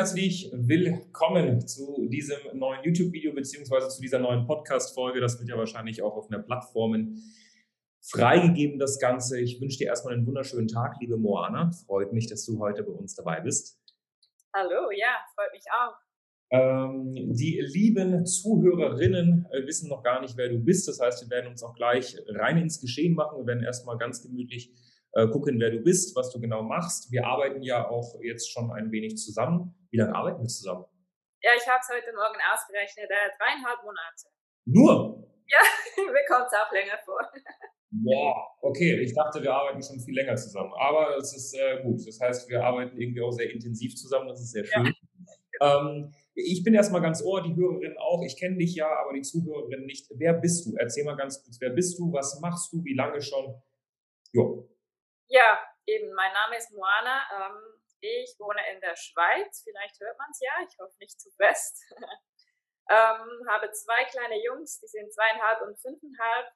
Herzlich willkommen zu diesem neuen YouTube-Video beziehungsweise zu dieser neuen Podcast-Folge. Das wird ja wahrscheinlich auch auf einer Plattformen freigegeben, das Ganze. Ich wünsche dir erstmal einen wunderschönen Tag, liebe Moana. Freut mich, dass du heute bei uns dabei bist. Hallo, ja, freut mich auch. Ähm, die lieben Zuhörerinnen äh, wissen noch gar nicht, wer du bist. Das heißt, wir werden uns auch gleich rein ins Geschehen machen. Wir werden erstmal ganz gemütlich äh, gucken, wer du bist, was du genau machst. Wir arbeiten ja auch jetzt schon ein wenig zusammen. Wie lange arbeiten wir zusammen? Ja, ich habe es heute Morgen ausgerechnet, äh, dreieinhalb Monate. Nur? Ja, mir kommt es auch länger vor. Boah, okay. Ich dachte, wir arbeiten schon viel länger zusammen. Aber es ist äh, gut. Das heißt, wir arbeiten irgendwie auch sehr intensiv zusammen. Das ist sehr schön. Ja. Ähm, ich bin erstmal ganz ohr, die Hörerin auch. Ich kenne dich ja, aber die Zuhörerin nicht. Wer bist du? Erzähl mal ganz kurz, wer bist du? Was machst du? Wie lange schon? Jo. Ja, eben, mein Name ist Moana. Ähm, ich wohne in der Schweiz. Vielleicht hört man es ja. Ich hoffe nicht zu fest. ähm, habe zwei kleine Jungs, die sind zweieinhalb und fünfeinhalb.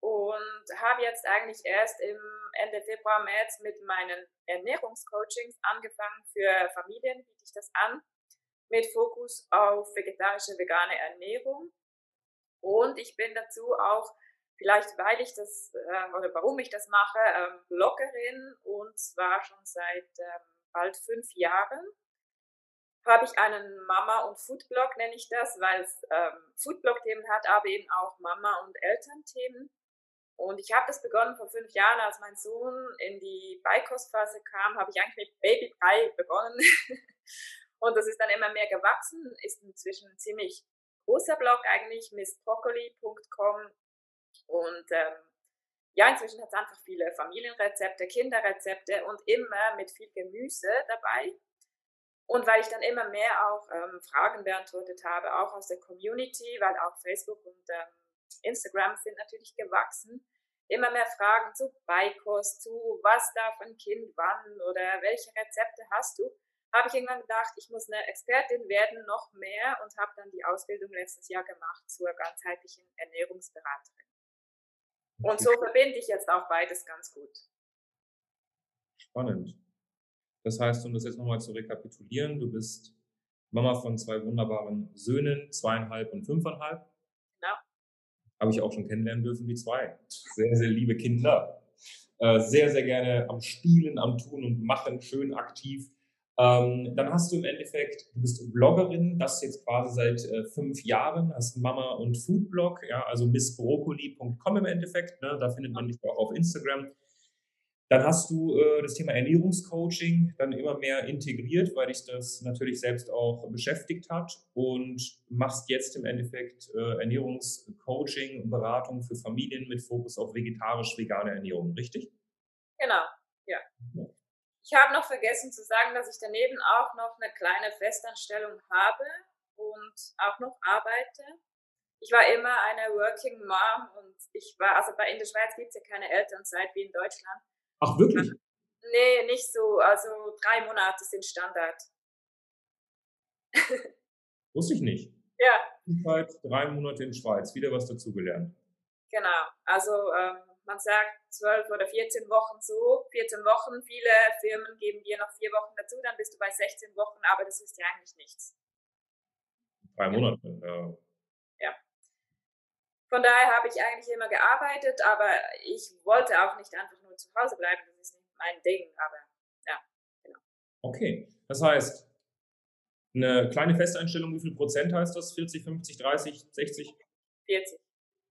Und habe jetzt eigentlich erst im Ende Februar, März mit meinen Ernährungscoachings angefangen. Für Familien biete ich das an. Mit Fokus auf vegetarische, vegane Ernährung. Und ich bin dazu auch vielleicht weil ich das äh, oder warum ich das mache, ähm, Bloggerin und zwar schon seit ähm, bald fünf Jahren habe ich einen Mama- und Foodblog, nenne ich das, weil es ähm, Foodblog-Themen hat, aber eben auch Mama- und Elternthemen. Und ich habe das begonnen vor fünf Jahren, als mein Sohn in die Beikostphase kam, habe ich eigentlich mit Babybrei begonnen. und das ist dann immer mehr gewachsen, ist inzwischen ein ziemlich großer Blog eigentlich, missbroccoli.com und ähm, ja, inzwischen hat es einfach viele Familienrezepte, Kinderrezepte und immer mit viel Gemüse dabei. Und weil ich dann immer mehr auch ähm, Fragen beantwortet habe, auch aus der Community, weil auch Facebook und ähm, Instagram sind natürlich gewachsen, immer mehr Fragen zu Beikost, zu was darf ein Kind wann oder welche Rezepte hast du, habe ich irgendwann gedacht, ich muss eine Expertin werden, noch mehr und habe dann die Ausbildung letztes Jahr gemacht zur ganzheitlichen Ernährungsberaterin. Und so verbinde ich jetzt auch beides ganz gut. Spannend. Das heißt, um das jetzt nochmal zu rekapitulieren, du bist Mama von zwei wunderbaren Söhnen, zweieinhalb und fünfeinhalb. Genau. Habe ich auch schon kennenlernen dürfen, die zwei. Sehr, sehr liebe Kinder. Äh, sehr, sehr gerne am Spielen, am Tun und Machen, schön aktiv. Ähm, dann hast du im Endeffekt, du bist Bloggerin, das jetzt quasi seit äh, fünf Jahren, hast Mama- und Foodblog, ja, also missbroccoli.com im Endeffekt, ne, da findet man dich auch auf Instagram. Dann hast du äh, das Thema Ernährungscoaching dann immer mehr integriert, weil dich das natürlich selbst auch beschäftigt hat und machst jetzt im Endeffekt äh, Ernährungscoaching, Beratung für Familien mit Fokus auf vegetarisch-vegane Ernährung, richtig? Genau, ja. ja. Ich habe noch vergessen zu sagen, dass ich daneben auch noch eine kleine Festanstellung habe und auch noch arbeite. Ich war immer eine Working Mom und ich war, also bei in der Schweiz gibt es ja keine Elternzeit wie in Deutschland. Ach, wirklich? Nee, nicht so. Also drei Monate sind Standard. Wusste ich nicht. Ja. Drei Monate in Schweiz, wieder was dazugelernt. Genau. Also ähm, man sagt zwölf oder 14 Wochen so, 14 Wochen, viele Firmen geben dir noch vier Wochen dazu, dann bist du bei 16 Wochen, aber das ist ja eigentlich nichts. Drei Monate, ja. Ja. Von daher habe ich eigentlich immer gearbeitet, aber ich wollte auch nicht einfach nur zu Hause bleiben, das ist nicht mein Ding, aber ja, genau. Okay, das heißt, eine kleine Festeinstellung, wie viel Prozent heißt das? 40, 50, 30, 60? 40.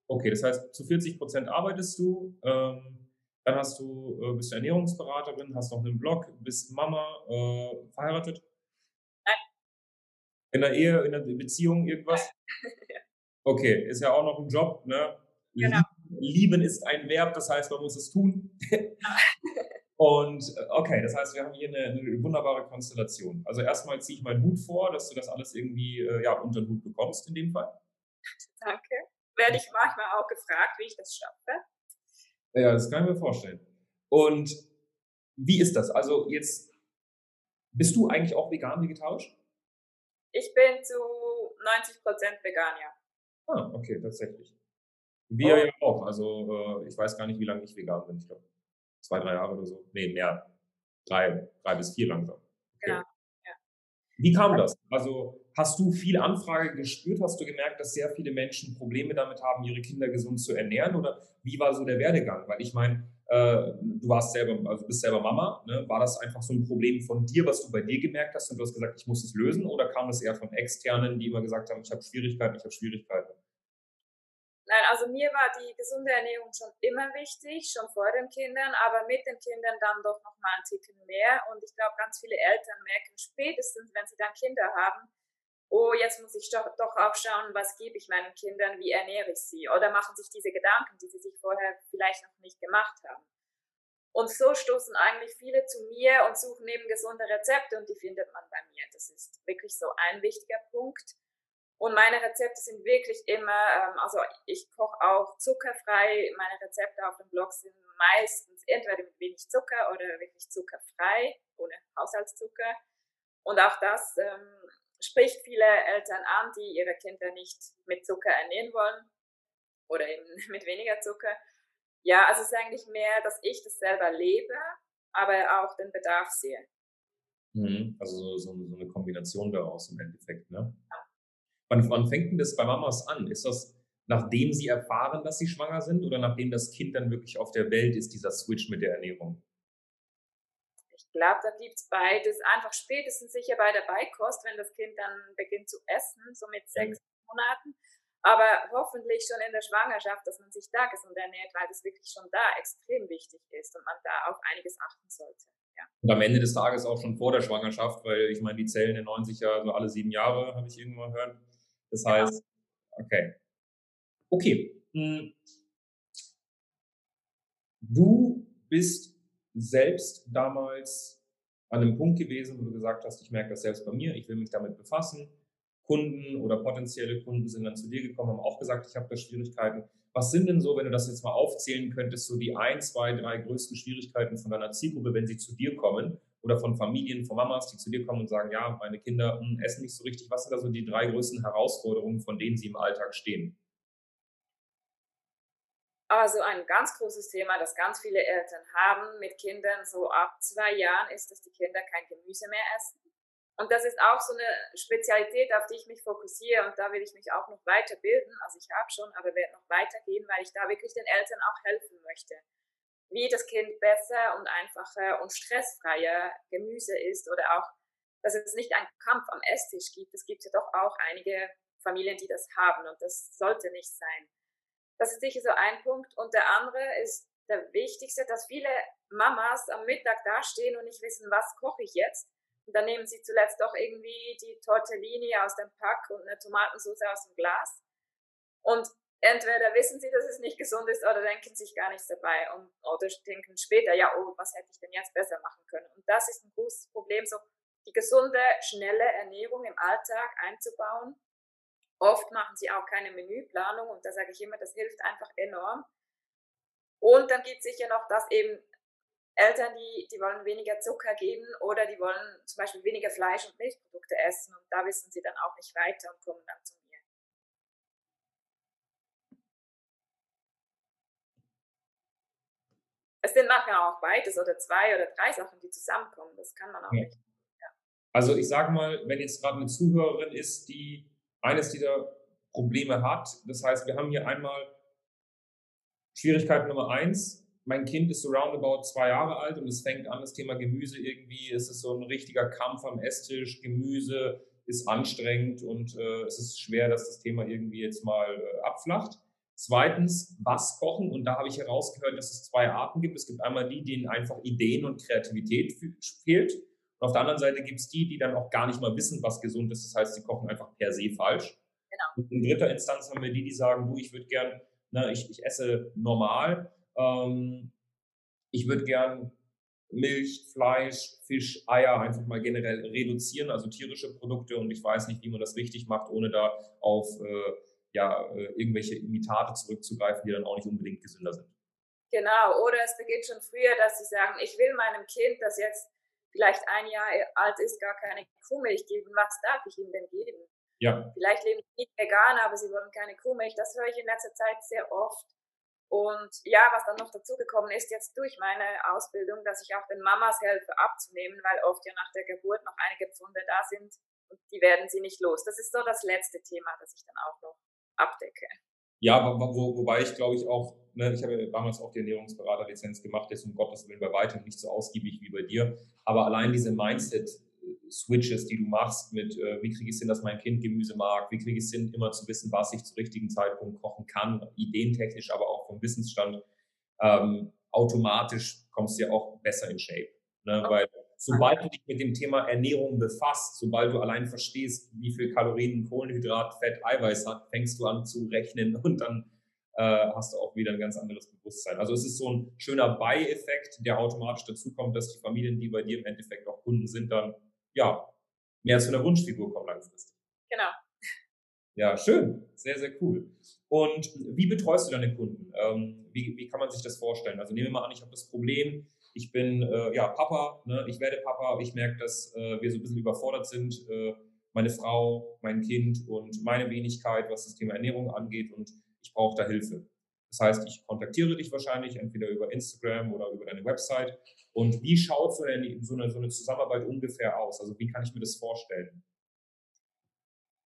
Okay, das heißt, zu 40 Prozent arbeitest du, ähm, dann hast du, äh, bist du Ernährungsberaterin, hast noch einen Blog, bist Mama, äh, verheiratet? Nein. In der Ehe, in der Beziehung, irgendwas? Okay, ist ja auch noch ein Job, ne? Genau. Lieben ist ein Verb, das heißt, man muss es tun. Und äh, okay, das heißt, wir haben hier eine, eine wunderbare Konstellation. Also erstmal ziehe ich meinen Hut vor, dass du das alles irgendwie äh, ja, unter den Hut bekommst in dem Fall. Danke. Werde ich manchmal auch gefragt, wie ich das schaffe. Ja, das kann ich mir vorstellen. Und wie ist das? Also jetzt, bist du eigentlich auch vegan, vegetarisch? Ich bin zu 90% vegan, ja. Ah, okay, tatsächlich. Wir oh. ja auch. Also äh, ich weiß gar nicht, wie lange ich vegan bin. Ich glaube, zwei, drei Jahre oder so. Nee, mehr. Drei, drei bis vier langsam. Okay. Genau. Ja. Wie kam das? Also hast du viel Anfrage gespürt? Hast du gemerkt, dass sehr viele Menschen Probleme damit haben, ihre Kinder gesund zu ernähren? Oder wie war so der Werdegang? Weil ich meine, äh, du warst selber, also bist selber Mama. Ne? War das einfach so ein Problem von dir, was du bei dir gemerkt hast und du hast gesagt, ich muss es lösen? Oder kam das eher von Externen, die immer gesagt haben, ich habe Schwierigkeiten, ich habe Schwierigkeiten? Nein, also mir war die gesunde Ernährung schon immer wichtig, schon vor den Kindern, aber mit den Kindern dann doch noch mal ein Ticken mehr. Und ich glaube, ganz viele Eltern merken spätestens, wenn sie dann Kinder haben, oh, jetzt muss ich doch, doch auch schauen, was gebe ich meinen Kindern, wie ernähre ich sie? Oder machen sich diese Gedanken, die sie sich vorher vielleicht noch nicht gemacht haben. Und so stoßen eigentlich viele zu mir und suchen eben gesunde Rezepte und die findet man bei mir. Das ist wirklich so ein wichtiger Punkt. Und meine Rezepte sind wirklich immer, ähm, also ich koche auch zuckerfrei. Meine Rezepte auf dem Blog sind meistens entweder mit wenig Zucker oder wirklich zuckerfrei, ohne Haushaltszucker. Und auch das ähm, spricht viele Eltern an, die ihre Kinder nicht mit Zucker ernähren wollen oder eben mit weniger Zucker. Ja, also es ist eigentlich mehr, dass ich das selber lebe, aber auch den Bedarf sehe. Mhm. Also so, so, eine Kombination daraus im Endeffekt, ne? Ja. Wann, wann fängt denn das bei Mamas an? Ist das nachdem sie erfahren, dass sie schwanger sind oder nachdem das Kind dann wirklich auf der Welt ist, dieser Switch mit der Ernährung? Ich glaube, da gibt es beides. Einfach spätestens sicher bei der Beikost, wenn das Kind dann beginnt zu essen, so mit sechs. Monaten. Aber hoffentlich schon in der Schwangerschaft, dass man sich da gesund ernährt, weil das wirklich schon da extrem wichtig ist und man da auf einiges achten sollte. Ja. Und am Ende des Tages auch schon vor der Schwangerschaft, weil ich meine, die Zellen erneuern sich ja so alle sieben Jahre, habe ich irgendwann gehört. Das genau. heißt, okay. Okay. Hm. Du bist selbst damals an einem Punkt gewesen, wo du gesagt hast, ich merke das selbst bei mir, ich will mich damit befassen. Kunden oder potenzielle Kunden sind dann zu dir gekommen, haben auch gesagt, ich habe da Schwierigkeiten. Was sind denn so, wenn du das jetzt mal aufzählen könntest, so die ein, zwei, drei größten Schwierigkeiten von deiner Zielgruppe, wenn sie zu dir kommen oder von Familien, von Mamas, die zu dir kommen und sagen, ja, meine Kinder hm, essen nicht so richtig. Was sind da so die drei größten Herausforderungen, von denen sie im Alltag stehen? Also ein ganz großes Thema, das ganz viele Eltern haben mit Kindern so ab zwei Jahren, ist, dass die Kinder kein Gemüse mehr essen. Und das ist auch so eine Spezialität, auf die ich mich fokussiere und da will ich mich auch noch weiterbilden. Also ich habe schon, aber werde noch weitergehen, weil ich da wirklich den Eltern auch helfen möchte. Wie das Kind besser und einfacher und stressfreier Gemüse isst oder auch, dass es nicht einen Kampf am Esstisch gibt. Es gibt ja doch auch einige Familien, die das haben und das sollte nicht sein. Das ist sicher so ein Punkt. Und der andere ist der wichtigste, dass viele Mamas am Mittag dastehen und nicht wissen, was koche ich jetzt. Und dann nehmen sie zuletzt doch irgendwie die Tortellini aus dem Pack und eine Tomatensauce aus dem Glas. Und entweder wissen sie, dass es nicht gesund ist oder denken sich gar nichts dabei und, oder denken später, ja, oh, was hätte ich denn jetzt besser machen können? Und das ist ein großes Problem, so die gesunde, schnelle Ernährung im Alltag einzubauen Oft machen sie auch keine Menüplanung und da sage ich immer, das hilft einfach enorm. Und dann gibt es sicher noch, dass eben Eltern, die, die wollen weniger Zucker geben oder die wollen zum Beispiel weniger Fleisch und Milchprodukte essen und da wissen sie dann auch nicht weiter und kommen dann zu mir. Es sind manchmal auch beides oder zwei oder drei Sachen, die zusammenkommen. Das kann man auch ja. nicht. Ja. Also ich sage mal, wenn jetzt gerade eine Zuhörerin ist, die eines dieser Probleme hat. Das heißt, wir haben hier einmal Schwierigkeit Nummer eins. Mein Kind ist so roundabout zwei Jahre alt und es fängt an, das Thema Gemüse irgendwie, es ist so ein richtiger Kampf am Esstisch. Gemüse ist anstrengend und äh, es ist schwer, dass das Thema irgendwie jetzt mal äh, abflacht. Zweitens, was kochen. Und da habe ich herausgehört, dass es zwei Arten gibt. Es gibt einmal die, denen einfach Ideen und Kreativität fehlt. Und auf der anderen Seite gibt es die, die dann auch gar nicht mal wissen, was gesund ist. Das heißt, sie kochen einfach per se falsch. Genau. Und in dritter Instanz haben wir die, die sagen, du, ich würde gern, ne, ich, ich esse normal, ähm, ich würde gern Milch, Fleisch, Fisch, Eier einfach mal generell reduzieren, also tierische Produkte und ich weiß nicht, wie man das richtig macht, ohne da auf äh, ja, äh, irgendwelche Imitate zurückzugreifen, die dann auch nicht unbedingt gesünder sind. Genau, oder es beginnt schon früher, dass sie sagen, ich will meinem Kind, das jetzt vielleicht ein Jahr alt ist, gar keine Kuhmilch geben. Was darf ich ihm denn geben? Ja. Vielleicht leben sie nicht vegan, aber sie wollen keine Kuhmilch. Das höre ich in letzter Zeit sehr oft. Und ja, was dann noch dazugekommen ist, jetzt durch meine Ausbildung, dass ich auch den Mamas helfe abzunehmen, weil oft ja nach der Geburt noch einige Pfunde da sind und die werden sie nicht los. Das ist so das letzte Thema, das ich dann auch noch abdecke. Ja, wo, wo, wobei ich glaube ich auch, ne, ich habe damals auch die Ernährungsberaterlizenz gemacht, jetzt um Gottes Willen bei weitem nicht so ausgiebig wie bei dir, aber allein diese Mindset-Switches, die du machst mit, äh, wie kriege ich es hin, dass mein Kind Gemüse mag, wie kriege ich es hin, immer zu wissen, was ich zum richtigen Zeitpunkt kochen kann, ideentechnisch, aber auch vom Wissensstand, ähm, automatisch kommst du ja auch besser in Shape. Ne? Weil sobald du dich mit dem Thema Ernährung befasst, sobald du allein verstehst, wie viel Kalorien, Kohlenhydrat, Fett, Eiweiß hat, fängst du an zu rechnen und dann äh, hast du auch wieder ein ganz anderes Bewusstsein. Also es ist so ein schöner Beieffekt, der automatisch dazu kommt, dass die Familien, die bei dir im Endeffekt auch Kunden sind, dann ja mehr zu einer Wunschfigur kommen langfristig. Genau. Ja, schön. Sehr, sehr cool. Und wie betreust du deine Kunden? Ähm, wie, wie kann man sich das vorstellen? Also nehmen wir mal an, ich habe das Problem, ich bin äh, ja Papa, ne? ich werde Papa, ich merke, dass äh, wir so ein bisschen überfordert sind, äh, meine Frau, mein Kind und meine Wenigkeit, was das Thema Ernährung angeht und ich brauche da Hilfe. Das heißt, ich kontaktiere dich wahrscheinlich entweder über Instagram oder über deine Website. Und wie schaut so eine, so eine, so eine Zusammenarbeit ungefähr aus? Also wie kann ich mir das vorstellen?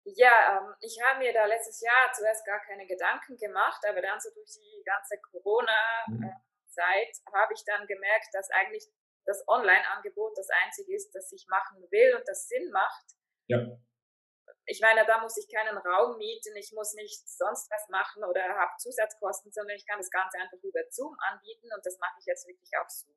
Ja, ähm, ich habe mir da letztes Jahr zuerst gar keine Gedanken gemacht, aber dann so durch die ganze Corona- mhm. Äh, Zeit habe ich dann gemerkt, dass eigentlich das Online-Angebot das einzige ist, das ich machen will und das Sinn macht. Ja. Ich meine, da muss ich keinen Raum mieten, ich muss nicht sonst was machen oder habe Zusatzkosten, sondern ich kann das Ganze einfach über Zoom anbieten und das mache ich jetzt wirklich auf Zoom.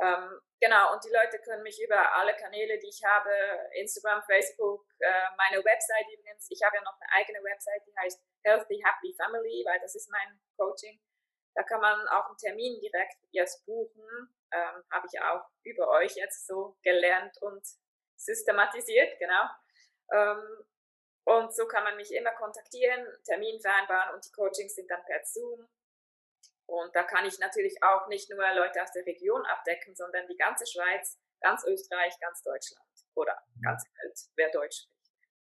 Ähm, genau, und die Leute können mich über alle Kanäle, die ich habe, Instagram, Facebook, äh, meine Website übrigens, ich habe ja noch eine eigene Website, die heißt Healthy Happy Family, weil das ist mein Coaching. Da kann man auch einen Termin direkt jetzt buchen. Ähm, Habe ich auch über euch jetzt so gelernt und systematisiert, genau. Ähm, und so kann man mich immer kontaktieren, Termin vereinbaren und die Coachings sind dann per Zoom. Und da kann ich natürlich auch nicht nur Leute aus der Region abdecken, sondern die ganze Schweiz, ganz Österreich, ganz Deutschland oder ganze Welt, wer Deutsch spricht.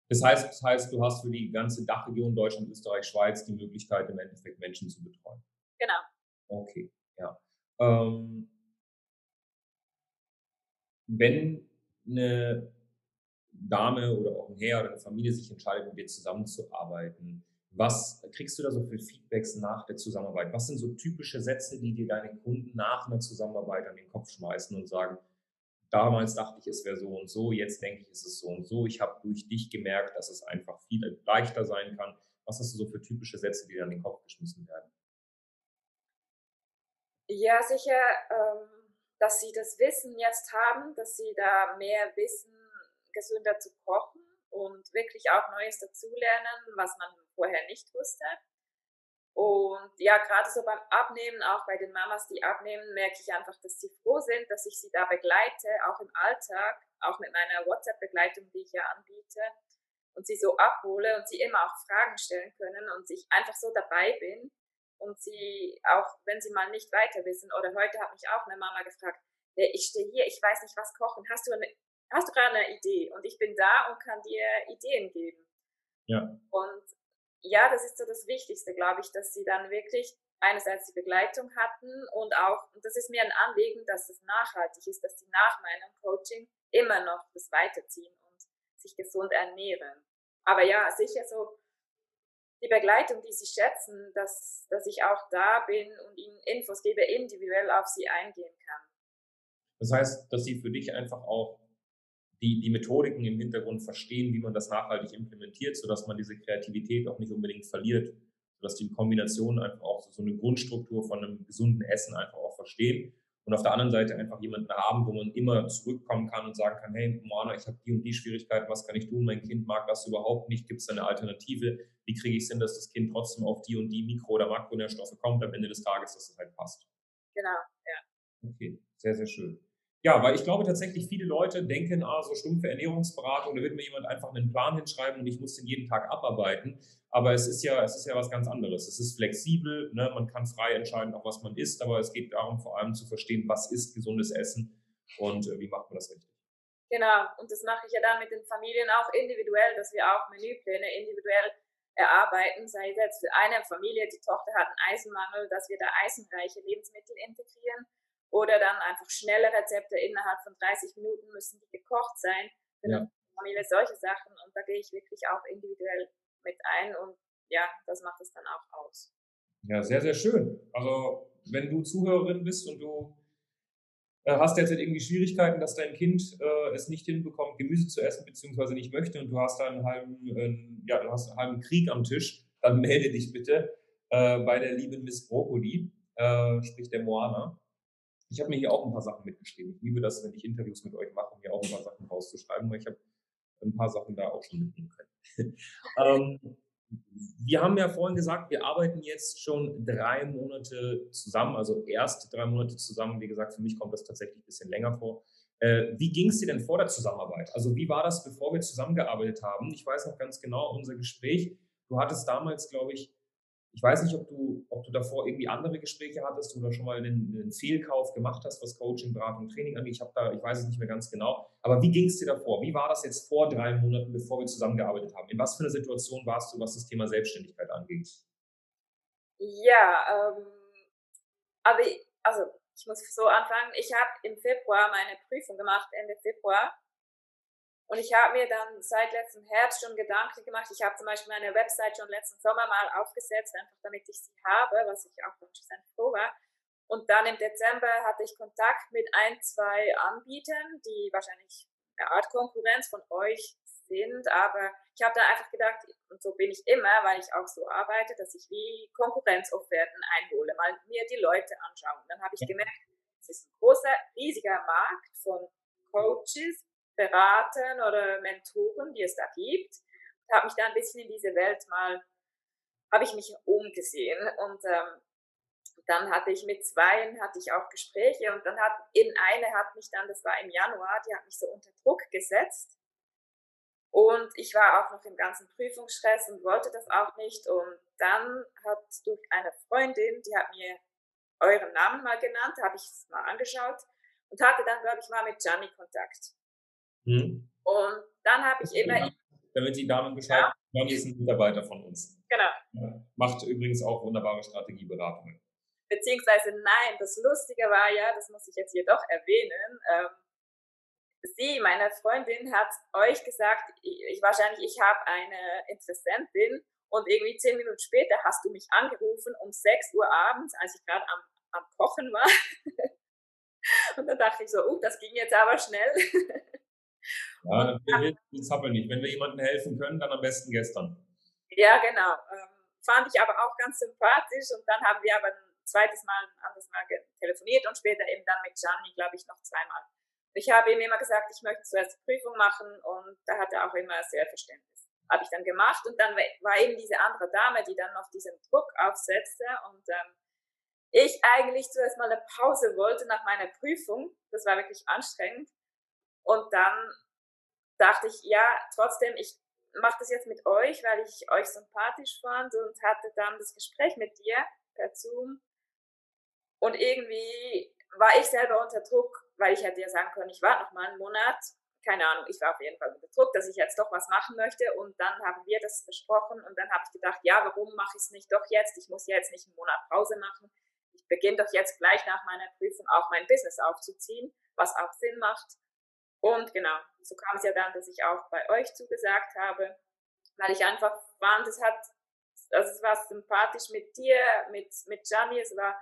Das heißt, das heißt, du hast für die ganze Dachregion Deutschland, Österreich, Schweiz die Möglichkeit, im Endeffekt Menschen zu betreuen. Genau. Okay, ja. Ähm, wenn eine Dame oder auch ein Herr oder eine Familie sich entscheidet, mit dir zusammenzuarbeiten, was kriegst du da so für Feedbacks nach der Zusammenarbeit? Was sind so typische Sätze, die dir deine Kunden nach einer Zusammenarbeit an den Kopf schmeißen und sagen, damals dachte ich, es wäre so und so, jetzt denke ich, es ist so und so. Ich habe durch dich gemerkt, dass es einfach viel leichter sein kann. Was hast du so für typische Sätze, die dir an den Kopf geschmissen werden? Ja, sicher, ähm, dass sie das Wissen jetzt haben, dass sie da mehr wissen, gesünder zu kochen und wirklich auch Neues dazulernen, was man vorher nicht wusste. Und ja, gerade so beim Abnehmen, auch bei den Mamas, die abnehmen, merke ich einfach, dass sie froh sind, dass ich sie da begleite, auch im Alltag, auch mit meiner WhatsApp-Begleitung, die ich ja anbiete, und sie so abhole und sie immer auch Fragen stellen können und ich einfach so dabei bin und sie auch, wenn sie mal nicht weiter wissen, oder heute hat mich auch eine Mama gefragt, ich stehe hier, ich weiß nicht, was kochen, hast du, eine, hast du gerade eine Idee? Und ich bin da und kann dir Ideen geben. Ja. Und ja, das ist so das Wichtigste, glaube ich, dass sie dann wirklich einerseits die Begleitung hatten und auch, und das ist mir ein Anliegen, dass es nachhaltig ist, dass sie nach meinem Coaching immer noch das weiterziehen und sich gesund ernähren. Aber ja, sicher so die Begleitung, die sie schätzen, dass, dass ich auch da bin und ihnen Infos gebe, individuell auf sie eingehen kann. Das heißt, dass sie für dich einfach auch die, die Methodiken im Hintergrund verstehen, wie man das nachhaltig implementiert, sodass man diese Kreativität auch nicht unbedingt verliert, sodass die Kombination einfach auch so eine Grundstruktur von einem gesunden Essen einfach auch verstehen und auf der anderen Seite einfach jemanden haben, wo man immer zurückkommen kann und sagen kann, hey, Moana, ich habe die und die Schwierigkeiten, was kann ich tun? Mein Kind mag das überhaupt nicht, gibt es eine Alternative? Wie kriege ich es hin, dass das Kind trotzdem auf die und die Mikro- oder Makronährstoffe kommt am Ende des Tages, dass es halt passt? Genau, ja. Okay, sehr, sehr schön. Ja, weil ich glaube tatsächlich, viele Leute denken, ah, so stumpfe Ernährungsberatung, da wird mir jemand einfach einen Plan hinschreiben und ich muss den jeden Tag abarbeiten. Aber es ist ja, es ist ja was ganz anderes. Es ist flexibel, ne? man kann frei entscheiden, auch was man isst, aber es geht darum, vor allem zu verstehen, was ist gesundes Essen und äh, wie macht man das richtig. Genau, und das mache ich ja dann mit den Familien auch individuell, dass wir auch Menüpläne individuell erarbeiten, sei es jetzt für eine Familie, die Tochter hat einen Eisenmangel, dass wir da eisenreiche Lebensmittel integrieren oder dann einfach schnelle Rezepte innerhalb von 30 Minuten müssen die gekocht sein. Ja. Familie solche Sachen und da gehe ich wirklich auch individuell mit ein und ja, das macht es dann auch aus. Ja, sehr, sehr schön. Also wenn du Zuhörerin bist und du äh, hast derzeit irgendwie Schwierigkeiten, dass dein Kind äh, es nicht hinbekommt, Gemüse zu essen, beziehungsweise nicht möchte und du hast da einen halben, äh, ja, du hast einen halben Krieg am Tisch, dann melde dich bitte äh, bei der lieben Miss Brokkoli, äh, sprich der Moana. Ich habe mir hier auch ein paar Sachen mitgeschrieben. Ich liebe das, wenn ich Interviews mit euch mache, mir auch ein paar Sachen rauszuschreiben, weil ich habe ein paar Sachen da auch schon mitnehmen können. ähm, wir haben ja vorhin gesagt, wir arbeiten jetzt schon drei Monate zusammen, also erst drei Monate zusammen. Wie gesagt, für mich kommt das tatsächlich ein bisschen länger vor. Äh, wie ging es dir denn vor der Zusammenarbeit? Also wie war das, bevor wir zusammengearbeitet haben? Ich weiß noch ganz genau unser Gespräch. Du hattest damals, glaube ich, ich weiß nicht, ob du, ob du davor irgendwie andere Gespräche hattest oder schon mal einen, einen Fehlkauf gemacht hast, was Coaching, Beratung, Training angeht. Ich habe da, ich weiß es nicht mehr ganz genau. Aber wie ging es dir davor? Wie war das jetzt vor drei Monaten, bevor wir zusammengearbeitet haben? In was für einer Situation warst du, was das Thema Selbstständigkeit angeht? Ja, ähm, aber ich, also ich muss so anfangen. Ich habe im Februar meine Prüfung gemacht, Ende Februar. Und ich habe mir dann seit letztem Herbst schon Gedanken gemacht. Ich habe zum Beispiel meine Website schon letzten Sommer mal aufgesetzt, einfach damit ich sie habe, was ich auch schon froh war. Und dann im Dezember hatte ich Kontakt mit ein, zwei Anbietern, die wahrscheinlich eine Art Konkurrenz von euch sind. Aber ich habe da einfach gedacht, und so bin ich immer, weil ich auch so arbeite, dass ich wie Konkurrenzofferten einhole, mal mir die Leute anschauen. Dann habe ich gemerkt, es ist ein großer, riesiger Markt von Coaches, Beratern oder Mentoren, die es da gibt. Und habe mich da ein bisschen in diese Welt mal, habe ich mich umgesehen und ähm, dann hatte ich mit zwei hatte ich auch Gespräche und dann hat in eine hat mich dann, das war im Januar, die hat mich so unter Druck gesetzt und ich war auch noch im ganzen Prüfungsstress und wollte das auch nicht und dann hat durch eine Freundin, die hat mir euren Namen mal genannt, habe ich es mal angeschaut und hatte dann, glaube ich, mal mit Gianni Kontakt. Hm. Und dann habe ich immer. Damit die Damen Bescheid, ja. Johnny ist ein Mitarbeiter von uns. Genau. Macht übrigens auch wunderbare Strategieberatungen. Beziehungsweise nein, das Lustige war ja, das muss ich jetzt hier doch erwähnen, ähm, sie, meine Freundin, hat euch gesagt, ich, ich wahrscheinlich, ich habe eine Interessentin und irgendwie zehn Minuten später hast du mich angerufen um 6 Uhr abends, als ich gerade am, am Kochen war. und dann dachte ich so, oh, das ging jetzt aber schnell. Ja, wir hilft Zappel nicht. Wenn wir jemandem helfen können, dann am besten gestern. Ja, genau. Ähm, fand ich aber auch ganz sympathisch und dann haben wir aber ein zweites Mal, ein anderes Mal telefoniert und später eben dann mit Gianni, glaube ich, noch zweimal. Ich habe ihm immer gesagt, ich möchte zuerst die Prüfung machen und da hat er auch immer sehr Verständnis. Habe ich dann gemacht und dann war eben diese andere Dame, die dann noch diesen Druck aufsetzte und ähm, ich eigentlich zuerst mal eine Pause wollte nach meiner Prüfung. Das war wirklich anstrengend. Und dann dachte ich, ja, trotzdem, ich mache das jetzt mit euch, weil ich euch sympathisch fand und hatte dann das Gespräch mit dir per Zoom. Und irgendwie war ich selber unter Druck, weil ich hätte ja sagen können, ich warte noch mal einen Monat. Keine Ahnung, ich war auf jeden Fall unter Druck, dass ich jetzt doch was machen möchte. Und dann haben wir das besprochen und dann habe ich gedacht, ja, warum mache ich es nicht doch jetzt? Ich muss jetzt nicht einen Monat Pause machen. Ich beginne doch jetzt gleich nach meiner Prüfung auch mein Business aufzuziehen, was auch Sinn macht. Und genau, so kam es ja dann, dass ich auch bei euch zugesagt habe, weil ich einfach fand, es hat, also es war sympathisch mit dir, mit, mit Gianni, es war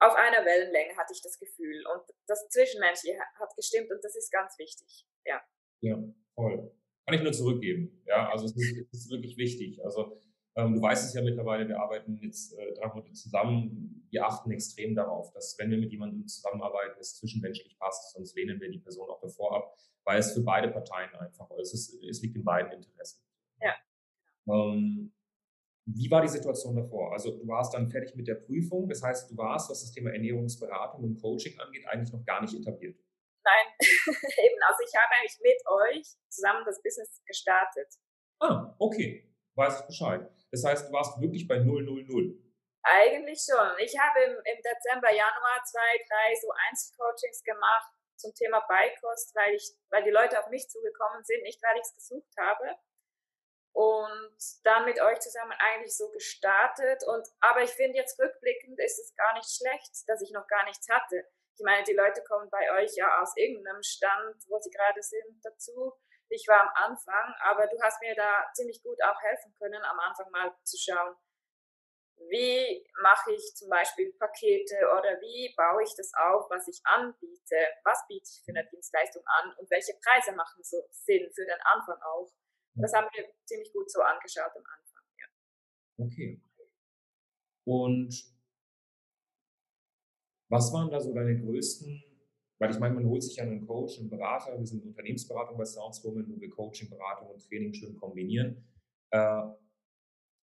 auf einer Wellenlänge, hatte ich das Gefühl. Und das Zwischenmenschliche hat gestimmt und das ist ganz wichtig, ja. Ja, voll. Kann ich nur zurückgeben. Ja, also es ist, es ist wirklich wichtig. Also du weißt es ja mittlerweile, wir arbeiten jetzt äh, drei Monate zusammen. Wir achten extrem darauf, dass wenn wir mit jemandem zusammenarbeiten, es zwischenmenschlich passt, sonst lehnen wir die Person auch davor ab, weil es für beide Parteien einfach ist. Es, es liegt in beiden Interessen. Ja. Ähm, wie war die Situation davor? Also du warst dann fertig mit der Prüfung, das heißt, du warst, was das Thema Ernährungsberatung und Coaching angeht, eigentlich noch gar nicht etabliert. Nein, eben, also ich habe eigentlich mit euch zusammen das Business gestartet. Ah, okay. Weiß ich Bescheid. Das heißt, du warst wirklich bei 000. Eigentlich schon. Ich habe im, im Dezember, Januar zwei, drei so Einzelcoachings gemacht zum Thema Beikost, weil ich, weil die Leute auf mich zugekommen sind, nicht weil ich es gesucht habe. Und dann mit euch zusammen eigentlich so gestartet. Und aber ich finde jetzt rückblickend ist es gar nicht schlecht, dass ich noch gar nichts hatte. Ich meine, die Leute kommen bei euch ja aus irgendeinem Stand, wo sie gerade sind, dazu. Ich war am Anfang, aber du hast mir da ziemlich gut auch helfen können, am Anfang mal zu schauen, wie mache ich zum Beispiel Pakete oder wie baue ich das auf, was ich anbiete, was biete ich für eine Dienstleistung an und welche Preise machen so Sinn für den Anfang auch. Das haben wir ziemlich gut so angeschaut am Anfang. Ja. Okay. Und was waren da so deine größten, weil ich meine, man holt sich ja einen Coach, einen Berater, wir sind Unternehmensberatung bei Soundswoman, wo wir Coaching, Beratung und Training schön kombinieren. Äh,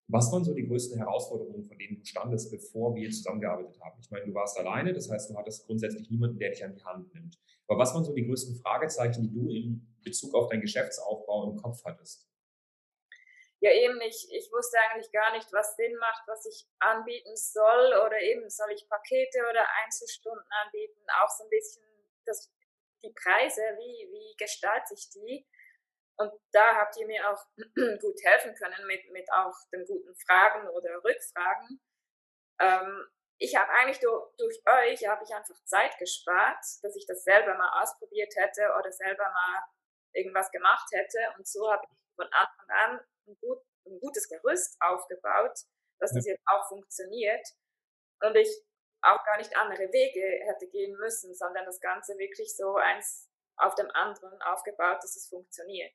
was waren so die größten Herausforderungen, von denen du standest, bevor wir zusammengearbeitet haben? Ich meine, du warst alleine, das heißt, du hattest grundsätzlich niemanden, der dich an die Hand nimmt. Aber was waren so die größten Fragezeichen, die du in Bezug auf deinen Geschäftsaufbau im Kopf hattest? Ja, eben, ich, ich wusste eigentlich gar nicht, was Sinn macht, was ich anbieten soll oder eben, soll ich Pakete oder Einzelstunden anbieten, auch so ein bisschen das, die Preise, wie, wie gestalte ich die? Und da habt ihr mir auch gut helfen können mit, mit auch den guten Fragen oder Rückfragen. Ähm, ich habe eigentlich durch, durch euch habe ich einfach Zeit gespart, dass ich das selber mal ausprobiert hätte oder selber mal irgendwas gemacht hätte. Und so habe ich von Anfang an ein, gut, ein gutes Gerüst aufgebaut, dass das jetzt auch funktioniert. Und ich auch gar nicht andere Wege hätte gehen müssen, sondern das Ganze wirklich so eins auf dem anderen aufgebaut, dass es funktioniert.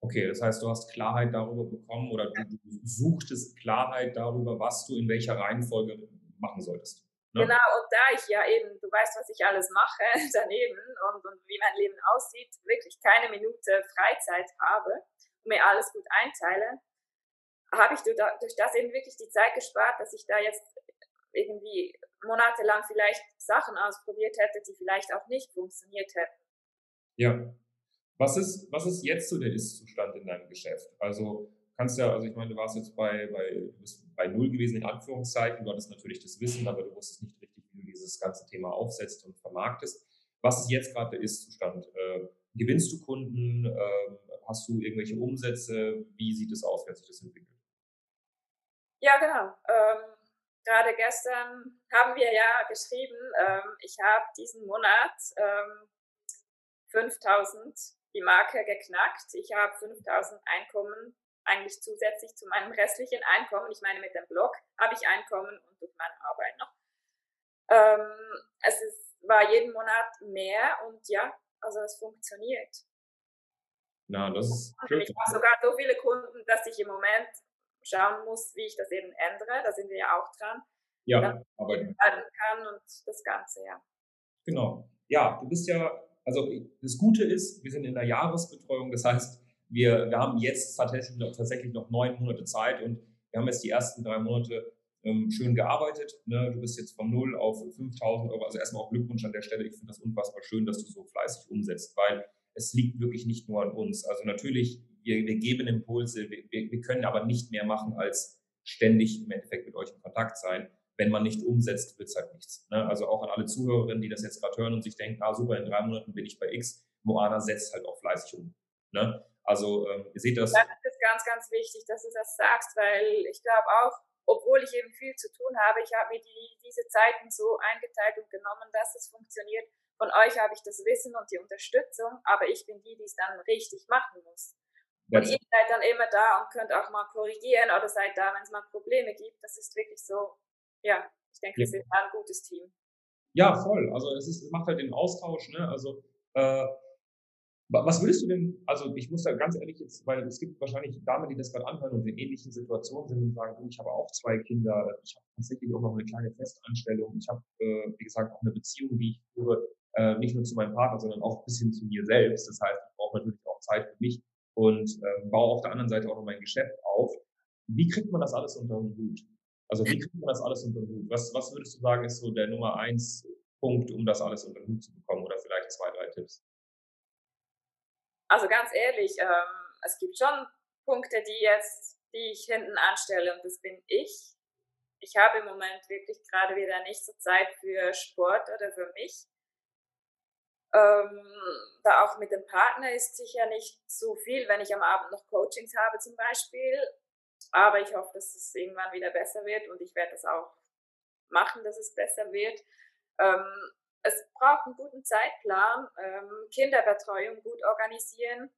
Okay, das heißt, du hast Klarheit darüber bekommen oder du, du suchtest Klarheit darüber, was du in welcher Reihenfolge machen solltest. Ne? Genau, und da ich ja eben, du weißt, was ich alles mache daneben und, und wie mein Leben aussieht, wirklich keine Minute Freizeit habe und mir alles gut einteile, habe ich durch das eben wirklich die Zeit gespart, dass ich da jetzt irgendwie monatelang vielleicht Sachen ausprobiert hätte, die vielleicht auch nicht funktioniert hätten. Ja. Was ist, was ist jetzt so der Ist-Zustand in deinem Geschäft? Also kannst ja, also ich meine, du warst jetzt bei, bei, du bist bei Null gewesen, in Anführungszeichen. Du hattest natürlich das Wissen, aber du wusstest nicht richtig, wie du dieses ganze Thema aufsetzt und vermarktest. Was ist jetzt gerade der Ist-Zustand? Äh, gewinnst du Kunden? Äh, hast du irgendwelche Umsätze? Wie sieht es aus? Wie hat sich das entwickelt? Ja, genau. Ähm gerade gestern haben wir ja geschrieben, ähm, ich habe diesen Monat ähm, 5000 die Marke geknackt. Ich habe 5000 Einkommen eigentlich zusätzlich zu meinem restlichen Einkommen. Ich meine, mit dem Blog habe ich Einkommen und durch meine Arbeit noch. Ähm, es ist, war jeden Monat mehr und ja, also es funktioniert. Na, das ist schön. Ich habe sogar so viele Kunden, dass ich im Moment schauen muss, wie ich das eben ändere. Da sind wir ja auch dran. Ja, aber kann und das Ganze, ja. Genau. Ja, du bist ja, also das Gute ist, wir sind in der Jahresbetreuung, das heißt, wir, wir haben jetzt tatsächlich noch, tatsächlich noch neun Monate Zeit und wir haben jetzt die ersten drei Monate ähm, schön gearbeitet. Ne? Du bist jetzt von null auf 5000 Euro. Also erstmal auch Glückwunsch an der Stelle. Ich finde das unfassbar schön, dass du so fleißig umsetzt, weil es liegt wirklich nicht nur an uns. Also natürlich wir, wir geben Impulse, wir, wir können aber nicht mehr machen, als ständig im Endeffekt mit euch in Kontakt sein. Wenn man nicht umsetzt, wird's halt nichts. Ne? Also auch an alle Zuhörerinnen, die das jetzt gerade hören und sich denken, ah super, in drei Monaten bin ich bei X. Moana setzt halt auch fleißig um. Ne? Also ähm, ihr seht das. Das ist ganz, ganz wichtig, dass du das sagst, weil ich glaube auch, obwohl ich eben viel zu tun habe, ich habe mir die, diese Zeiten so eingeteilt und genommen, dass es funktioniert. Von euch habe ich das Wissen und die Unterstützung, aber ich bin die, die es dann richtig machen muss. Und ihr seid dann immer da und könnt auch mal korrigieren oder seid da, wenn es mal Probleme gibt. Das ist wirklich so, ja, ich denke, wir sind ein gutes Team. Ja, voll. Also es ist, macht halt den Austausch, ne? Also äh, was würdest du denn, also ich muss da ganz ehrlich jetzt, weil es gibt wahrscheinlich Damen, die das gerade anhören und in ähnlichen Situationen sind und sagen, ich habe auch zwei Kinder, ich habe tatsächlich auch noch eine kleine Festanstellung, ich habe, äh, wie gesagt, auch eine Beziehung, die ich führe, äh, nicht nur zu meinem Partner, sondern auch bis hin zu mir selbst. Das heißt, ich brauche natürlich auch Zeit für mich und äh, baue auf der anderen Seite auch noch mein Geschäft auf. Wie kriegt man das alles unter den Hut? Also wie kriegt man das alles unter den Hut? Was, was würdest du sagen, ist so der Nummer eins Punkt, um das alles unter den Hut zu bekommen oder vielleicht zwei, drei Tipps? Also ganz ehrlich, ähm, es gibt schon Punkte, die jetzt, die ich hinten anstelle und das bin ich. Ich habe im Moment wirklich gerade wieder nicht so Zeit für Sport oder für mich. Ähm, da auch mit dem Partner ist sicher nicht so viel, wenn ich am Abend noch Coachings habe zum Beispiel. Aber ich hoffe, dass es irgendwann wieder besser wird und ich werde das auch machen, dass es besser wird. Ähm, es braucht einen guten Zeitplan, ähm, Kinderbetreuung gut organisieren.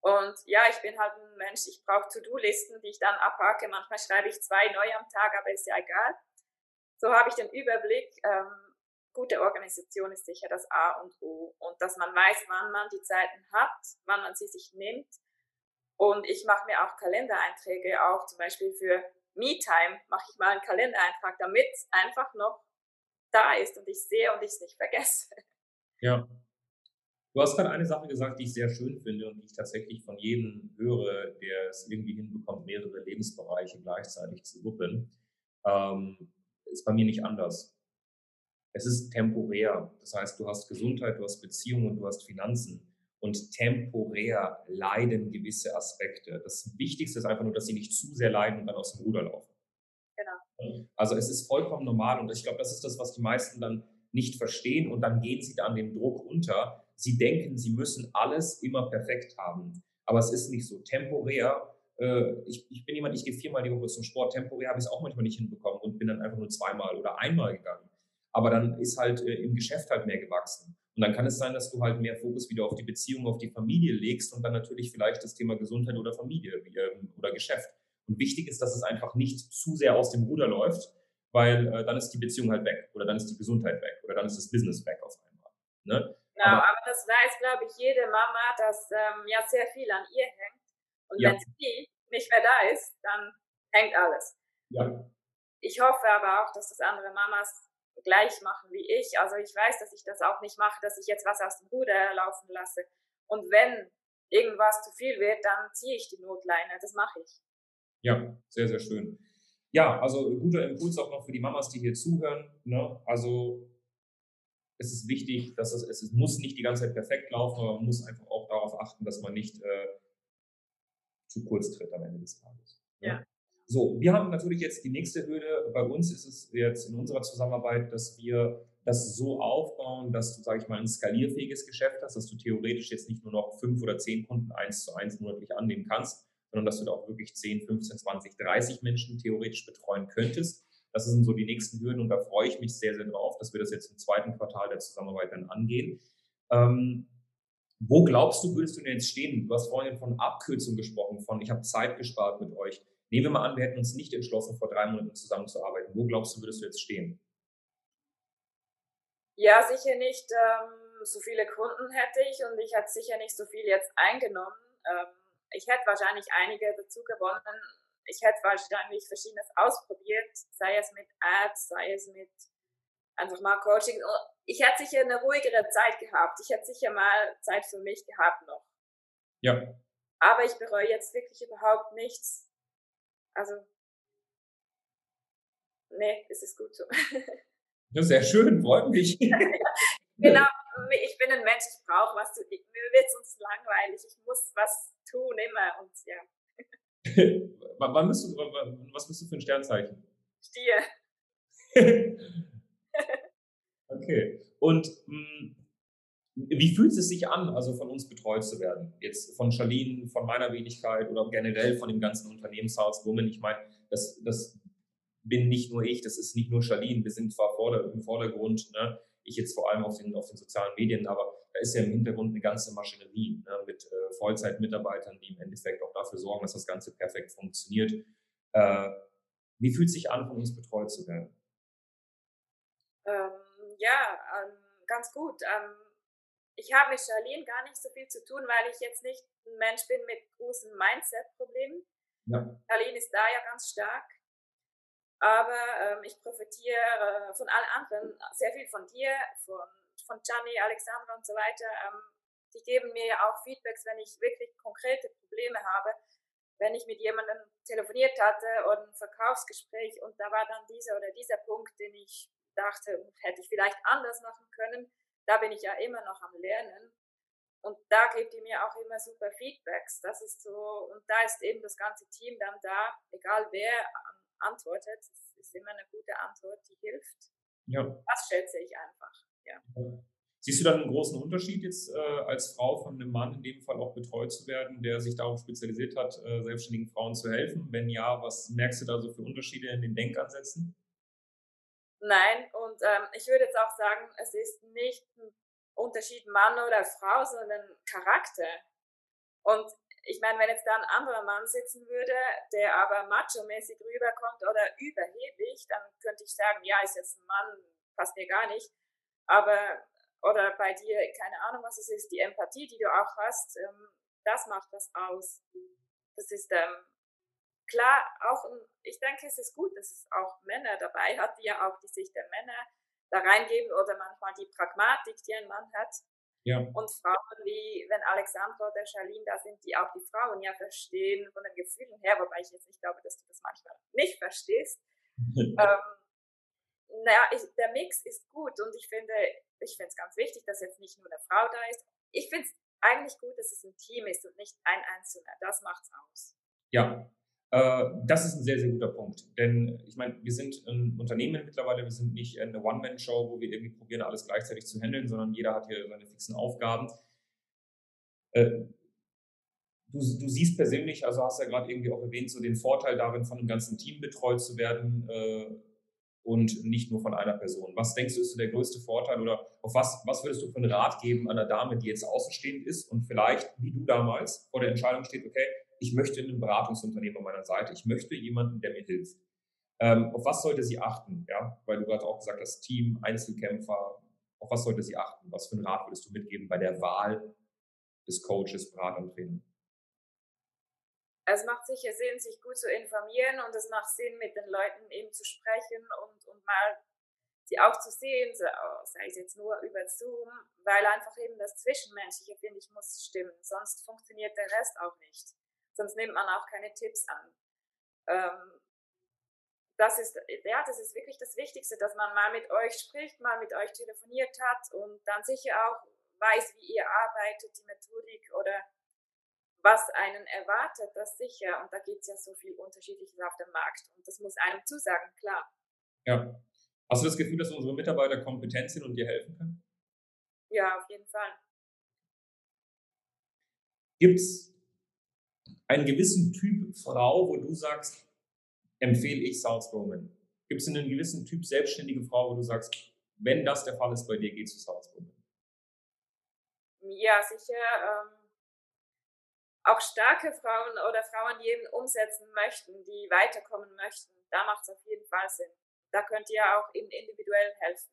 Und ja, ich bin halt ein Mensch, ich brauche To-Do-Listen, die ich dann abhake. Manchmal schreibe ich zwei neu am Tag, aber ist ja egal. So habe ich den Überblick. Ähm, gute Organisation ist sicher das A und O. Und dass man weiß, wann man die Zeiten hat, wann man sie sich nimmt. Und ich mache mir auch Kalendereinträge, auch zum Beispiel für Me-Time mache ich mal einen Kalendereintrag, damit es einfach noch da ist und ich sehe und ich es nicht vergesse. Ja. Du hast gerade eine Sache gesagt, die ich sehr schön finde und die ich tatsächlich von jedem höre, der es irgendwie hinbekommt, mehrere Lebensbereiche gleichzeitig zu wuppen. Ähm, ist bei mir nicht anders. Es ist temporär. Das heißt, du hast Gesundheit, du hast Beziehungen und du hast Finanzen. Und temporär leiden gewisse Aspekte. Das Wichtigste ist einfach nur, dass sie nicht zu sehr leiden und dann aus dem Ruder laufen. Genau. Also es ist vollkommen normal und ich glaube, das ist das, was die meisten dann nicht verstehen und dann gehen sie da an dem Druck unter. Sie denken, sie müssen alles immer perfekt haben. Aber es ist nicht so. Temporär, äh, ich, ich bin jemand, ich gehe viermal die Woche zum Sport. Temporär habe ich es auch manchmal nicht hinbekommen und bin dann einfach nur zweimal oder einmal gegangen. Aber dann ist halt äh, im Geschäft halt mehr gewachsen. Und dann kann es sein, dass du halt mehr Fokus wieder auf die Beziehung, auf die Familie legst und dann natürlich vielleicht das Thema Gesundheit oder Familie ähm, oder Geschäft. Und wichtig ist, dass es einfach nicht zu sehr aus dem Ruder läuft, weil äh, dann ist die Beziehung halt weg oder dann ist die Gesundheit weg oder dann ist das Business weg auf einmal. Ne? Genau, aber, aber, das weiß, glaube ich, jede Mama, dass ähm, ja sehr viel an ihr hängt. Und ja. wenn sie nicht mehr da ist, dann hängt alles. Ja. Ich hoffe aber auch, dass das andere Mamas gleich machen wie ich. Also ich weiß, dass ich das auch nicht mache, dass ich jetzt was aus dem Ruder laufen lasse. Und wenn irgendwas zu viel wird, dann ziehe ich die Notleine. Das mache ich. Ja, sehr, sehr schön. Ja, also guter Impuls auch noch für die Mamas, die hier zuhören. Ne? Also es ist wichtig, dass es, es muss nicht die ganze Zeit perfekt laufen, aber man muss einfach auch darauf achten, dass man nicht äh, zu kurz tritt am Ende des Tages. Ne? Ja. So, wir haben natürlich jetzt die nächste Hürde. Bei uns ist es jetzt in unserer Zusammenarbeit, dass wir das so aufbauen, dass du, sage ich mal, ein skalierfähiges Geschäft hast, dass du theoretisch jetzt nicht nur noch fünf oder zehn Kunden eins zu eins monatlich annehmen kannst, sondern dass du da auch wirklich 10, 15, 20, 30 Menschen theoretisch betreuen könntest. Das sind so die nächsten Hürden und da freue ich mich sehr, sehr drauf, dass wir das jetzt im zweiten Quartal der Zusammenarbeit dann angehen. Ähm, wo glaubst du, würdest du denn jetzt stehen? Du hast vorhin von Abkürzung gesprochen, von ich habe Zeit gespart mit euch. Nehmen wir mal an, wir hätten uns nicht entschlossen, vor drei Monaten zusammenzuarbeiten. Wo glaubst du, würdest du jetzt stehen? Ja, sicher nicht ähm, so viele Kunden hätte ich und ich hätte sicher nicht so viel jetzt eingenommen. Ähm, ich hätte wahrscheinlich einige dazu gewonnen. Ich hätte wahrscheinlich Verschiedenes ausprobiert, sei es mit Ads, sei es mit einfach mal Coaching. Ich hätte sicher eine ruhigere Zeit gehabt. Ich hätte sicher mal Zeit für mich gehabt noch. Ja. Aber ich bereue jetzt wirklich überhaupt nichts. Also, nee, es ist gut so. Ja, sehr schön, freut mich. genau, ich bin ein Mensch, ich brauche was zu essen. Mir wird sonst langweilig. Ich muss was tun immer und ja. wann bist du, was bist du für ein Sternzeichen? Stier. okay. Und mh, hm, wie fühlt es sich an, also von uns betreut zu werden? Jetzt von Charlene, von meiner Wenigkeit oder generell von dem ganzen Unternehmenshaus Women. Ich meine, das, das bin nicht nur ich, das ist nicht nur Charlene. Wir sind zwar vor im Vordergrund, ne? ich jetzt vor allem auf den, auf den sozialen Medien, aber da ist ja im Hintergrund eine ganze Maschinerie ne? mit äh, Vollzeitmitarbeitern, die im Endeffekt auch dafür sorgen, dass das Ganze perfekt funktioniert. Äh, wie fühlt es sich an, von uns betreut zu werden? Ähm, ja, ähm, ganz gut. Ähm, ich habe mit Charlene gar nicht so viel zu tun, weil ich jetzt nicht ein Mensch bin mit großen Mindset-Problemen. Ja. Charlene ist da ja ganz stark. Aber ähm, ich profitiere äh, von allen anderen sehr viel von dir, von, von Gianni, Alexandra und so weiter. Ähm, die geben mir ja auch Feedbacks, wenn ich wirklich konkrete Probleme habe. Wenn ich mit jemandem telefoniert hatte oder ein Verkaufsgespräch und da war dann dieser oder dieser Punkt, den ich dachte, hätte ich vielleicht anders machen können. Da bin ich ja immer noch am Lernen. Und da gebt ihr mir auch immer super Feedbacks. Das ist so, und da ist eben das ganze Team dann da, egal wer antwortet, es ist immer eine gute Antwort, die hilft. Ja. Das schätze ich einfach. Ja. Siehst du dann einen großen Unterschied jetzt äh, als Frau von einem Mann in dem Fall auch betreut zu werden, der sich darauf spezialisiert hat, äh, selbstständigen Frauen zu helfen? Wenn ja, was merkst du da so für Unterschiede in den Denkansätzen? Nein, und ähm, ich würde jetzt auch sagen, es ist nicht ein Unterschied Mann oder Frau, sondern Charakter. Und ich meine, wenn jetzt da ein anderer Mann sitzen würde, der aber macho-mäßig rüberkommt oder überheblich, dann könnte ich sagen, ja, ist jetzt ein Mann, passt mir gar nicht. Aber oder bei dir, keine Ahnung, was es ist, die Empathie, die du auch hast, ähm, das macht was aus. Das ist ähm, klar, auch, ich denke, es ist gut, dass es auch Männer dabei hat, die ja auch die Sicht der Männer da reingeben oder manchmal die Pragmatik, die ein Mann hat. Ja. Und Frauen wie, wenn Alexandra oder Charlene da sind, die auch die Frauen ja verstehen von den Gefühlen her, wobei ich jetzt nicht glaube, dass du das manchmal nicht verstehst. ähm, naja, ich, der Mix ist gut und ich finde, ich finde es ganz wichtig, dass jetzt nicht nur eine Frau da ist. Ich finde es eigentlich gut, dass es ein Team ist und nicht ein Einzelner. Das macht's aus. Ja, das ist ein sehr, sehr guter Punkt. Denn ich meine, wir sind ein Unternehmen mittlerweile, wir sind nicht eine One-Man-Show, wo wir irgendwie probieren, alles gleichzeitig zu handeln, sondern jeder hat hier seine fixen Aufgaben. Äh, du, du siehst persönlich, also hast ja gerade irgendwie auch erwähnt, so den Vorteil darin, von einem ganzen Team betreut zu werden äh, und nicht nur von einer Person. Was denkst du, ist so der größte Vorteil oder auf was, was würdest du für einen Rat geben einer Dame, die jetzt außenstehend ist und vielleicht, wie du damals, vor der Entscheidung steht, okay, ich möchte ein Beratungsunternehmen an meiner Seite, ich möchte jemanden, der mir hilft. Ähm, auf was sollte sie achten? Ja, weil du gerade auch gesagt hast, Team, Einzelkämpfer, auf was sollte sie achten? Was für einen Rat würdest du mitgeben bei der Wahl des Coaches, Berater und Trainer? es macht sicher Sinn, sich gut zu informieren und es macht Sinn, mit den Leuten eben zu sprechen und, und mal sie auch zu sehen, sei es jetzt nur über Zoom, weil einfach eben das Zwischenmenschliche, finde ich, muss stimmen. Sonst funktioniert der Rest auch nicht. Sonst nimmt man auch keine Tipps an. Ähm, das ist, ja, das ist wirklich das Wichtigste, dass man mal mit euch spricht, mal mit euch telefoniert hat und dann sicher auch weiß, wie ihr arbeitet, die Methodik oder was einen erwartet, das sicher. Und da gibt es ja so viel Unterschiedliches auf dem Markt. Und das muss einem zusagen, klar. Ja. Hast du das Gefühl, dass unsere Mitarbeiter kompetent sind und dir helfen können? Ja, auf jeden Fall. Gibt es einen gewissen Typ Frau, wo du sagst, empfehle ich South Roman? Gibt es einen gewissen Typ selbstständige Frau, wo du sagst, wenn das der Fall ist bei dir, geh zu South Roman? Ja, sicher. Ähm auch starke Frauen oder Frauen, die eben umsetzen möchten, die weiterkommen möchten, da macht es auf jeden Fall Sinn. Da könnt ihr auch eben individuell helfen.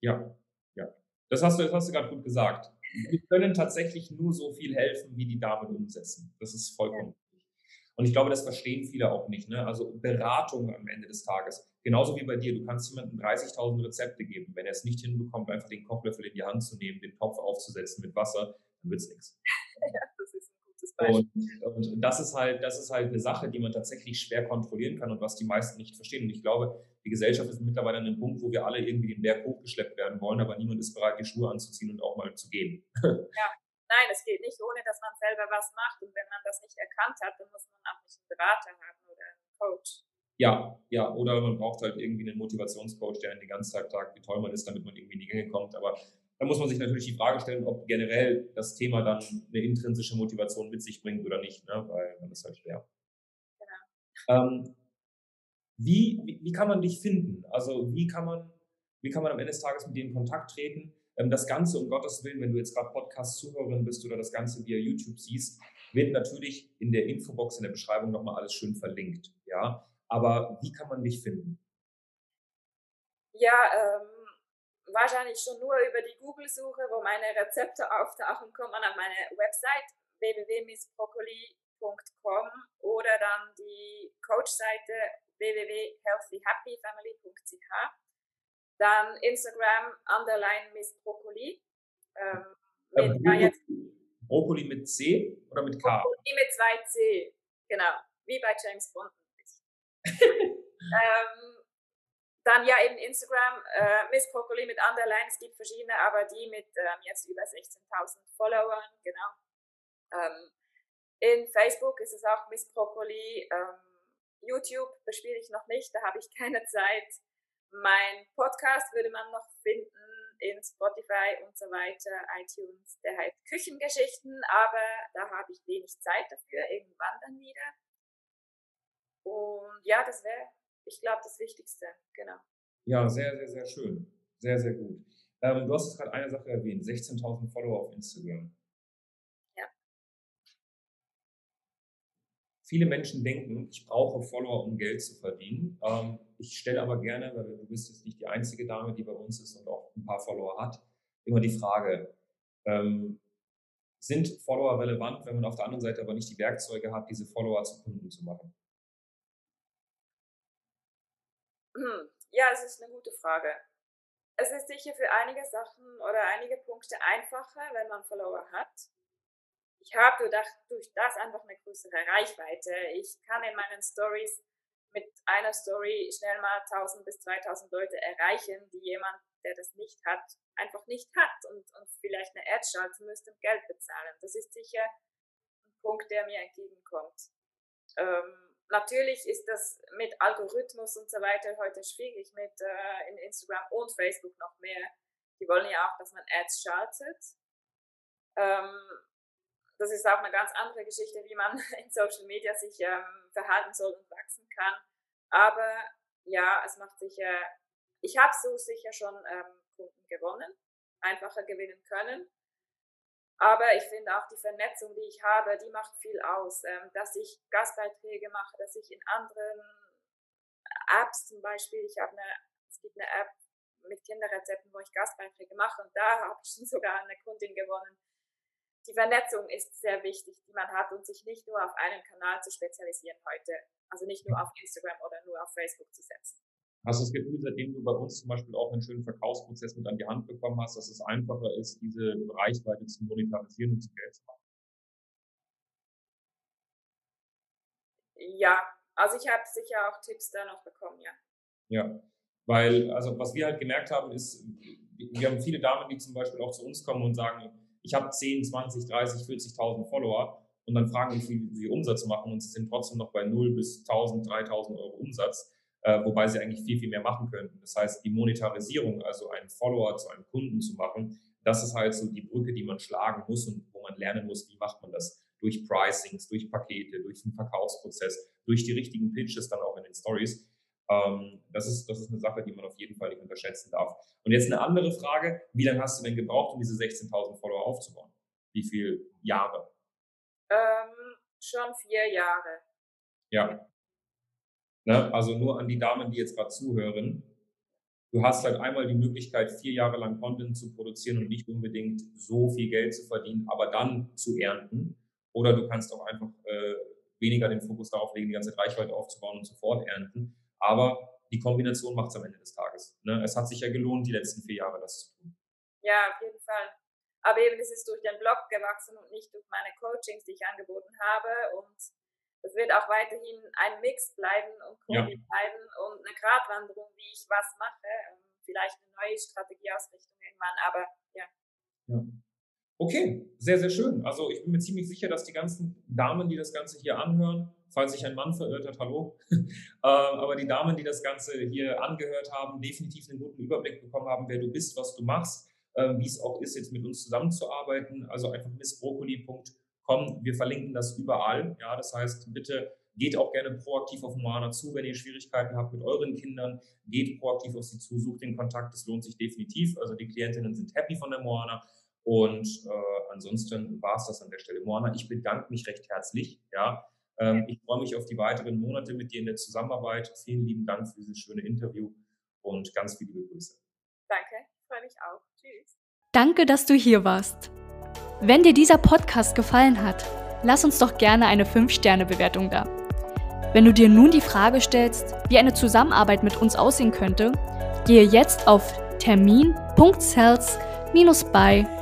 Ja, ja. Das hast du, das hast du gerade gut gesagt. Wir können tatsächlich nur so viel helfen, wie die Damen umsetzen. Das ist vollkommen ja. Und ich glaube, das verstehen viele auch nicht. Ne? Also Beratung am Ende des Tages. Genauso wie bei dir. Du kannst jemandem 30.000 Rezepte geben. Wenn er es nicht hinbekommt, einfach den Kochlöffel in die Hand zu nehmen, den Topf aufzusetzen mit Wasser, dann wird es nichts. Ja, das ist und, und, das ist halt, das ist halt eine Sache, die man tatsächlich schwer kontrollieren kann und was die meisten nicht verstehen. Und ich glaube, die Gesellschaft ist mittlerweile an einem Punkt, wo wir alle irgendwie den Berg hochgeschleppt werden wollen, aber niemand ist bereit, die Schuhe anzuziehen und auch mal zu gehen. Ja, nein, es geht nicht, ohne dass man selber was macht. Und wenn man das nicht erkannt hat, dann muss man auch nicht einen Berater haben oder einen Coach. Ja, ja, oder man braucht halt irgendwie einen Motivationscoach, der einen den ganzen Tag sagt, wie toll man ist, damit man irgendwie in die Gänge kommt. Aber da muss man sich natürlich die Frage stellen, ob generell das Thema dann eine intrinsische Motivation mit sich bringt oder nicht, ne? weil dann ist halt schwer. Genau. Ähm, wie, wie, wie, kann man dich finden? Also wie kann man, wie kann man am Ende des Tages mit dir in Kontakt treten? Ähm, das Ganze, um Gottes Willen, wenn du jetzt gerade Podcast-Zuhörerin bist oder das Ganze via YouTube siehst, wird natürlich in der Infobox, in der Beschreibung nochmal alles schön verlinkt. Ja? Aber wie kann man dich finden? Ja, ähm, wahrscheinlich schon nur über die Google-Suche, wo meine Rezepte auftauchen, kommt man auf meine Website www.missbroccoli.com oder dann die Coach-Seite www.healthyhappyfamily.ch. Dann Instagram underline Miss Broccoli. Ähm, äh, mit, Brokkoli, jetzt, Brokkoli mit C oder mit K? Brokkoli mit zwei C, genau. Wie bei James Bond. ähm, dann ja eben Instagram, äh, Miss Broccoli mit Underline, es gibt verschiedene, aber die mit ähm, jetzt über 16.000 Followern, genau. Ähm, in Facebook ist es auch Miss Broccoli. Ähm, YouTube bespiele ich noch nicht, da habe ich keine Zeit. Mein Podcast würde man noch finden in Spotify und so weiter, iTunes, der heißt Küchengeschichten, aber da habe ich wenig Zeit dafür, irgendwann dann wieder. Und ja, das wäre, ich glaube, das Wichtigste, genau. Ja, sehr, sehr, sehr schön. Sehr, sehr gut. Ähm, du hast gerade eine Sache erwähnt, 16.000 Follower auf Instagram. Viele Menschen denken, ich brauche Follower, um Geld zu verdienen. Ähm, ich stelle aber gerne, weil du bist jetzt nicht die einzige Dame, die bei uns ist und auch ein paar Follower hat, immer die Frage, ähm, sind Follower relevant, wenn man auf der anderen Seite aber nicht die Werkzeuge hat, diese Follower zu Kunden zu machen? Hm, ja, es ist eine gute Frage. Es ist sicher für einige Sachen oder einige Punkte einfacher, wenn man Follower hat. Ich habe durch, durch das einfach eine größere Reichweite. Ich kann in meinen Stories mit einer Story schnell mal 1000 bis 2000 Leute erreichen, die jemand, der das nicht hat, einfach nicht hat und, und vielleicht eine Ad schalten müsste und Geld bezahlen. Das ist sicher ein Punkt, der mir entgegenkommt. Ähm, natürlich ist das mit Algorithmus und so weiter heute schwierig, mit äh, in Instagram und Facebook noch mehr. Die wollen ja auch, dass man Ads schaltet. Ähm, das ist auch eine ganz andere Geschichte, wie man in Social Media sich ähm, verhalten soll und wachsen kann. Aber ja, es macht sicher, ich habe so sicher schon ähm, Kunden gewonnen, einfacher gewinnen können. Aber ich finde auch die Vernetzung, die ich habe, die macht viel aus. Ähm, dass ich Gastbeiträge mache, dass ich in anderen Apps zum Beispiel, ich habe eine, es gibt eine App mit Kinderrezepten, wo ich Gastbeiträge mache und da habe ich schon sogar eine Kundin gewonnen, die Vernetzung ist sehr wichtig, die man hat und sich nicht nur auf einen Kanal zu spezialisieren heute. Also nicht nur auf Instagram oder nur auf Facebook zu setzen. Hast du das Gefühl, seitdem du bei uns zum Beispiel auch einen schönen Verkaufsprozess mit an die Hand bekommen hast, dass es einfacher ist, diese Reichweite zu monetarisieren und zu Geld zu machen? Ja, also ich habe sicher auch Tipps da noch bekommen, ja. Ja, weil, also was wir halt gemerkt haben, ist, wir haben viele Damen, die zum Beispiel auch zu uns kommen und sagen, ich habe 10, 20, 30, 40.000 Follower und dann fragen, wie viel sie Umsatz machen und sie sind trotzdem noch bei 0 bis 1000, 3000 Euro Umsatz, äh, wobei sie eigentlich viel, viel mehr machen könnten. Das heißt, die Monetarisierung, also einen Follower zu einem Kunden zu machen, das ist halt so die Brücke, die man schlagen muss und wo man lernen muss, wie macht man das durch Pricings, durch Pakete, durch den Verkaufsprozess, durch die richtigen Pitches dann auch in den Stories. Ähm, das, ist, das ist eine Sache, die man auf jeden Fall nicht unterschätzen darf. Und jetzt eine andere Frage. Wie lange hast du denn gebraucht, um diese 16.000 Follower aufzubauen? Wie viele Jahre? Ähm, schon vier Jahre. Ja. Ne? Also nur an die Damen, die jetzt gerade zuhören. Du hast halt einmal die Möglichkeit, vier Jahre lang Content zu produzieren und nicht unbedingt so viel Geld zu verdienen, aber dann zu ernten. Oder du kannst auch einfach äh, weniger den Fokus darauf legen, die ganze Reichweite aufzubauen und sofort ernten. Aber die Kombination macht es am Ende des Tages. Ne? Es hat sich ja gelohnt, die letzten vier Jahre das zu tun. Ja, auf jeden Fall. Aber eben, es ist durch den Blog gewachsen und nicht durch meine Coachings, die ich angeboten habe. Und es wird auch weiterhin ein Mix bleiben und Kombi ja. bleiben und eine Gratwanderung, wie ich was mache. Ähm, vielleicht eine neue Strategieausrichtung irgendwann, aber ja. ja. Okay, sehr, sehr schön. Also ich bin mir ziemlich sicher, dass die ganzen Damen, die das Ganze hier anhören, falls sich ein Mann verirrt hat, hallo, äh, aber die Damen, die das Ganze hier angehört haben, definitiv einen guten Überblick bekommen haben, wer du bist, was du machst, äh, wie es auch ist, jetzt mit uns zusammenzuarbeiten. Also einfach missbrokkoli.com. Wir verlinken das überall. Ja, das heißt, bitte geht auch gerne proaktiv auf Moana zu, wenn ihr Schwierigkeiten habt mit euren Kindern. Geht proaktiv auf sie zu, sucht den Kontakt. Das lohnt sich definitiv. Also die Klientinnen sind happy von der Moana. Und äh, ansonsten war es das an der Stelle. Moana, ich bedanke mich recht herzlich. Ja, ähm, ich freue mich auf die weiteren Monate mit dir in der Zusammenarbeit. Vielen lieben Dank für dieses schöne Interview und ganz viele Grüße. Danke, ich freue mich auch. Tschüss. Danke, dass du hier warst. Wenn dir dieser Podcast gefallen hat, lass uns doch gerne eine 5-Sterne-Bewertung da. Wenn du dir nun die Frage stellst, wie eine Zusammenarbeit mit uns aussehen könnte, gehe jetzt auf termin.cells.com